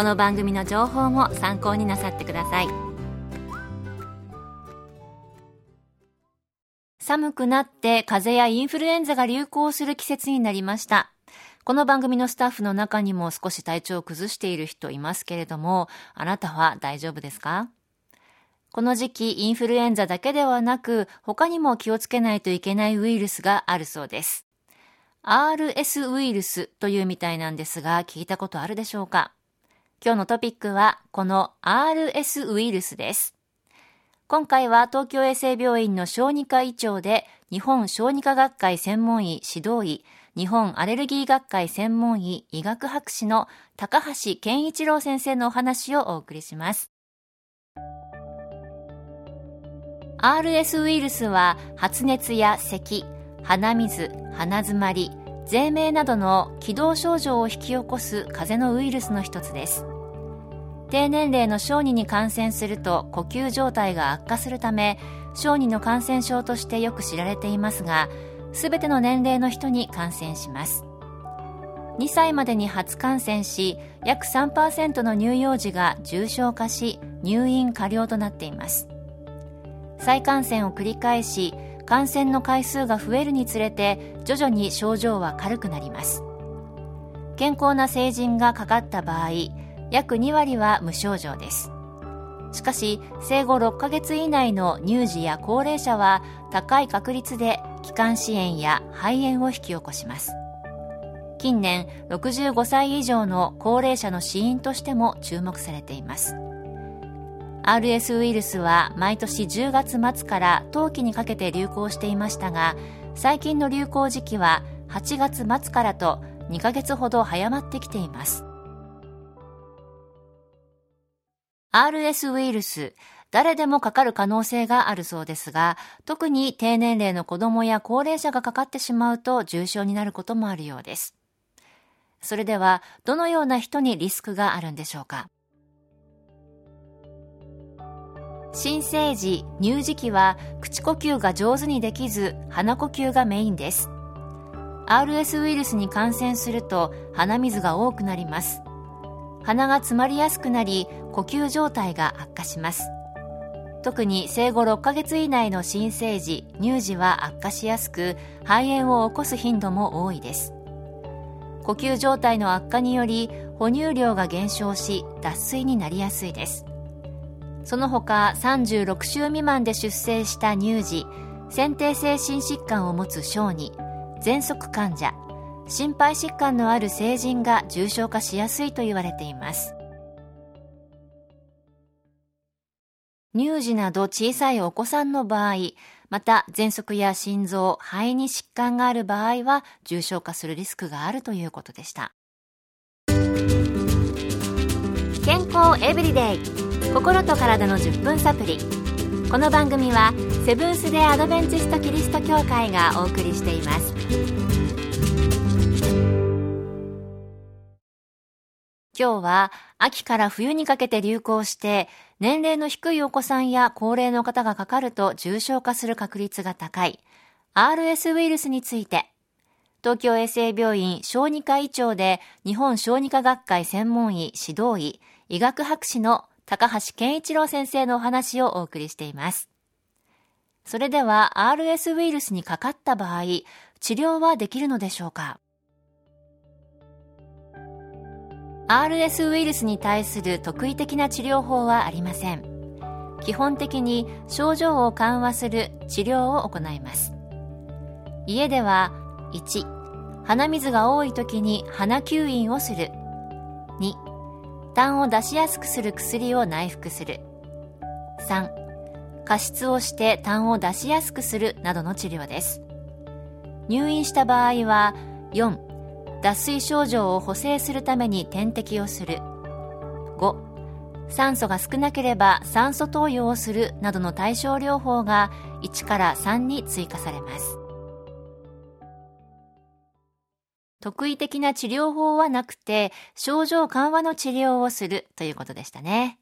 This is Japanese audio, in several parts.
この番組の情報も参考になさってください。寒くなって風邪やインフルエンザが流行する季節になりました。この番組のスタッフの中にも少し体調を崩している人いますけれどもあなたは大丈夫ですか？この時期、インフルエンザだけではなく、他にも気をつけないといけないウイルスがあるそうです。RS ウイルスというみたいなんですが、聞いたことあるでしょうか？今日のトピックは、この RS ウイルスです。今回は東京衛生病院の小児科医長で、日本小児科学会専門医指導医、日本アレルギー学会専門医医学博士の高橋健一郎先生のお話をお送りします。RS ウイルスは発熱や咳、鼻水、鼻づまり、税鳴などの気道症状を引き起こす風邪のウイルスの一つです。低年齢の小児に感染すると呼吸状態が悪化するため、小児の感染症としてよく知られていますが、すべての年齢の人に感染します。2歳までに初感染し、約3%の乳幼児が重症化し、入院過料となっています。再感染を繰り返し感染の回数が増えるにつれて徐々に症状は軽くなります。健康な成人がかかった場合約2割は無症状です。しかし生後6ヶ月以内の乳児や高齢者は高い確率で気管支炎や肺炎を引き起こします。近年65歳以上の高齢者の死因としても注目されています。RS ウイルスは毎年10月末から冬季にかけて流行していましたが最近の流行時期は8月末からと2ヶ月ほど早まってきています。RS ウイルス誰でもかかる可能性があるそうですが特に低年齢の子供や高齢者がかかってしまうと重症になることもあるようです。それではどのような人にリスクがあるんでしょうか？新生児、乳児期は口呼吸が上手にできず鼻呼吸がメインです。RS ウイルスに感染すると鼻水が多くなります。鼻が詰まりやすくなり呼吸状態が悪化します。特に生後6ヶ月以内の新生児、乳児は悪化しやすく肺炎を起こす頻度も多いです。呼吸状態の悪化により哺乳量が減少し脱水になりやすいです。その他36週未満で出生した乳児先天性心疾患を持つ小児喘息患者心肺疾患のある成人が重症化しやすいと言われています。乳児など小さいお子さんの場合また喘息や心臓肺に疾患がある場合は重症化するリスクがあるということでした。健康エブリデイ。心と体の10分サプリこの番組はセブンス・デ・アドベンチスト・キリスト教会がお送りしています。今日は秋から冬にかけて流行して年齢の低いお子さんや高齢の方がかかると重症化する確率が高い RS ウイルスについて。東京衛生病院小児科医長で日本小児科学会専門医指導医医学博士の高橋健一郎先生のお話をお送りしています。それでは RS ウイルスにかかった場合、治療はできるのでしょうか ?RS ウイルスに対する特異的な治療法はありません。基本的に症状を緩和する治療を行います家では1鼻水が多い時に鼻吸引をする痰を出しやすくする薬を内服する。3加湿をして痰を出しやすくするなどの治療です。入院した場合は4脱水症状を補正するために点滴をする。5酸素が少なければ酸素投与をするなどの対症療法が1から3に追加されます。特異的な治療法はなくて症状緩和の治療をするということでしたね。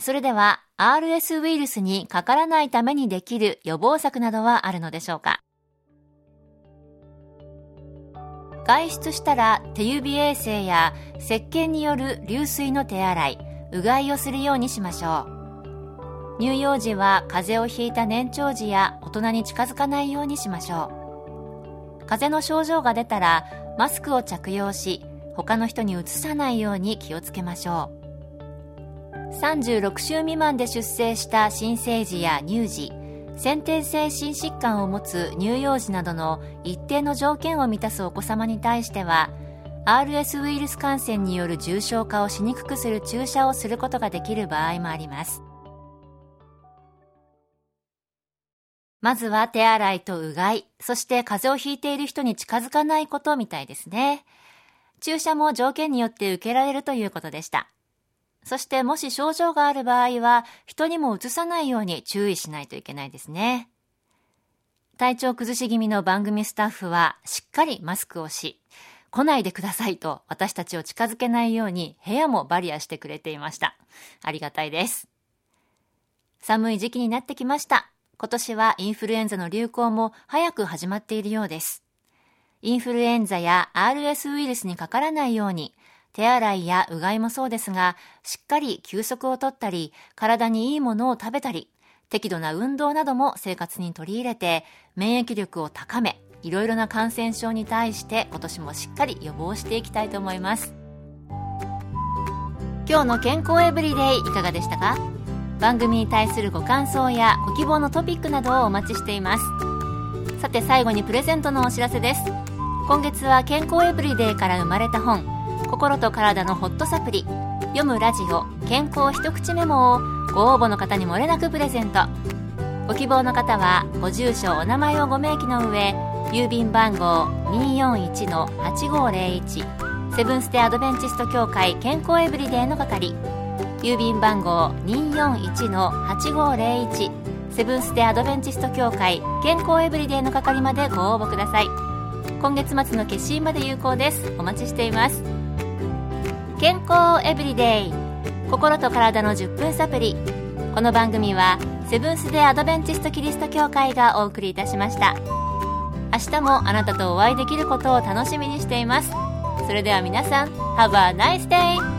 それでは RS ウイルスにかからないためにできる予防策などはあるのでしょうか。外出したら手指衛生や石鹸による流水の手洗いうがいをするようにしましょう。乳幼児は風邪をひいた年長児や大人に近づかないようにしましょう。風邪の症状が出たらマスクを着用し他の人にうつさないように気をつけましょう。36週未満で出生した新生児や乳児先天性心疾患を持つ乳幼児などの一定の条件を満たすお子様に対しては RS ウイルス感染による重症化をしにくくする注射をすることができる場合もあります。まずは手洗いとうがい、そして風邪をひいている人に近づかないことみたいですね。注射も条件によって受けられるということでした。そしてもし症状がある場合は、人にもうつさないように注意しないといけないですね。体調崩し気味の番組スタッフはしっかりマスクをし、来ないでくださいと私たちを近づけないように部屋もバリアしてくれていました。ありがたいです。寒い時期になってきました。今年はインフルエンザの流行も早く始まっているようです。インフルエンザや RS ウイルスにかからないように、手洗いやうがいもそうですが、しっかり休息をとったり、体にいいものを食べたり、適度な運動なども生活に取り入れて、免疫力を高め、いろいろな感染症に対して今年もしっかり予防していきたいと思います今日の健康エブリデイいかがでしたか？番組に対するご感想やご希望のトピックなどをお待ちしています。さて最後にプレゼントのお知らせです。今月は健康エブリデイから生まれた本心と体のホットサプリ。読むラジオ健康一口メモをご応募の方にもれなくプレゼント。ご希望の方はご住所お名前をご明記の上郵便番号241-8501セブンス・テ・アドベンチスト協会健康エブリデイの係。郵便番号241-8501セブンス・テ・アドベンチスト協会健康エブリデイの係までご応募ください。今月末の決心まで有効です。お待ちしています。健康エブリデイ。心と体の10分サプリこの番組はセブンス・デ・アドベンチスト・キリスト教会がお送りいたしました。明日もあなたとお会いできることを楽しみにしています。それでは皆さん Have a nice day!